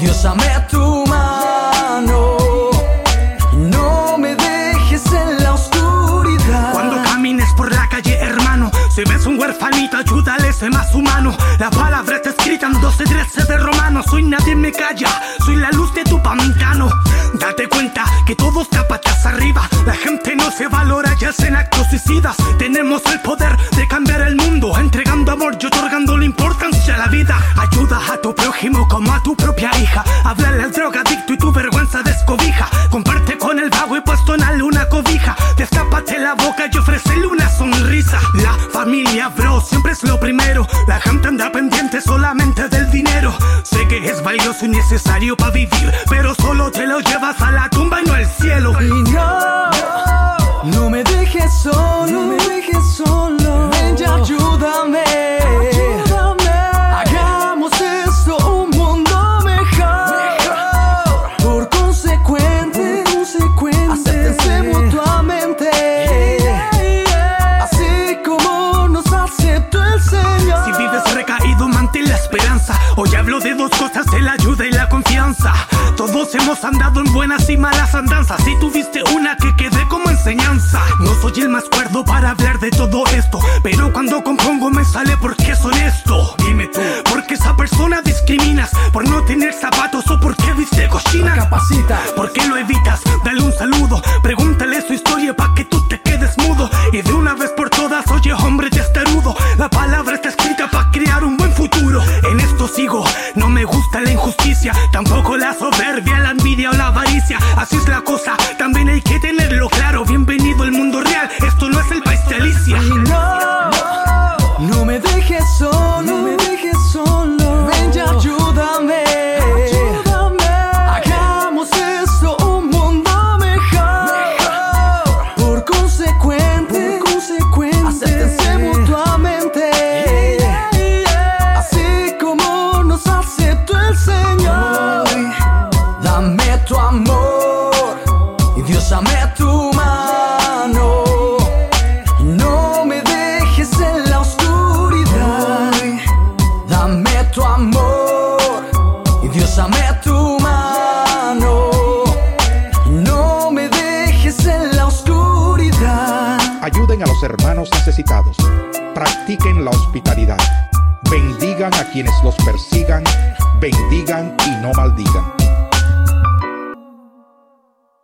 Dame tu mano. No me dejes en la oscuridad. Cuando camines por la calle, hermano, si ves un huerfanito, ayúdale, sé más humano. La palabra está escrita en 12, 13 de romano. Soy nadie me calla, soy la luz de tu pantano. Date cuenta que todo está patas arriba. La gente no se valora y hacen actos suicidas. Tenemos el poder de cambiar el mundo, entregando amor y otorgando la importancia la. Ayuda a tu prójimo como a tu propia hija. Háblale al drogadicto y tu vergüenza descobija. Comparte con el vago y puesto en una cobija. Destápate la boca y ofrécele una sonrisa. La familia, bro, siempre es lo primero. La gente anda pendiente solamente del dinero. Sé que es valioso y necesario para vivir, pero solo te lo llevas a la tumba y no al cielo. No, no me dejes solo. Y la confianza. Todos hemos andado en buenas y malas andanzas. Si tuviste una que quede como enseñanza. No soy el más cuerdo para hablar de todo esto. Pero cuando compongo me sale porque es honesto. Dime tú, ¿por qué esa persona discriminas? ¿Por no tener zapatos o por qué viste cochina? Capacita. ¿Por qué lo evitas? Dale un saludo. Pregúntale y Dios dame tu mano. No me dejes en la oscuridad. Dame tu amor y Dios dame tu mano. No me dejes en la oscuridad. Ayuden a los hermanos necesitados. Practiquen la hospitalidad. Bendigan a quienes los persigan. Bendigan y no maldigan.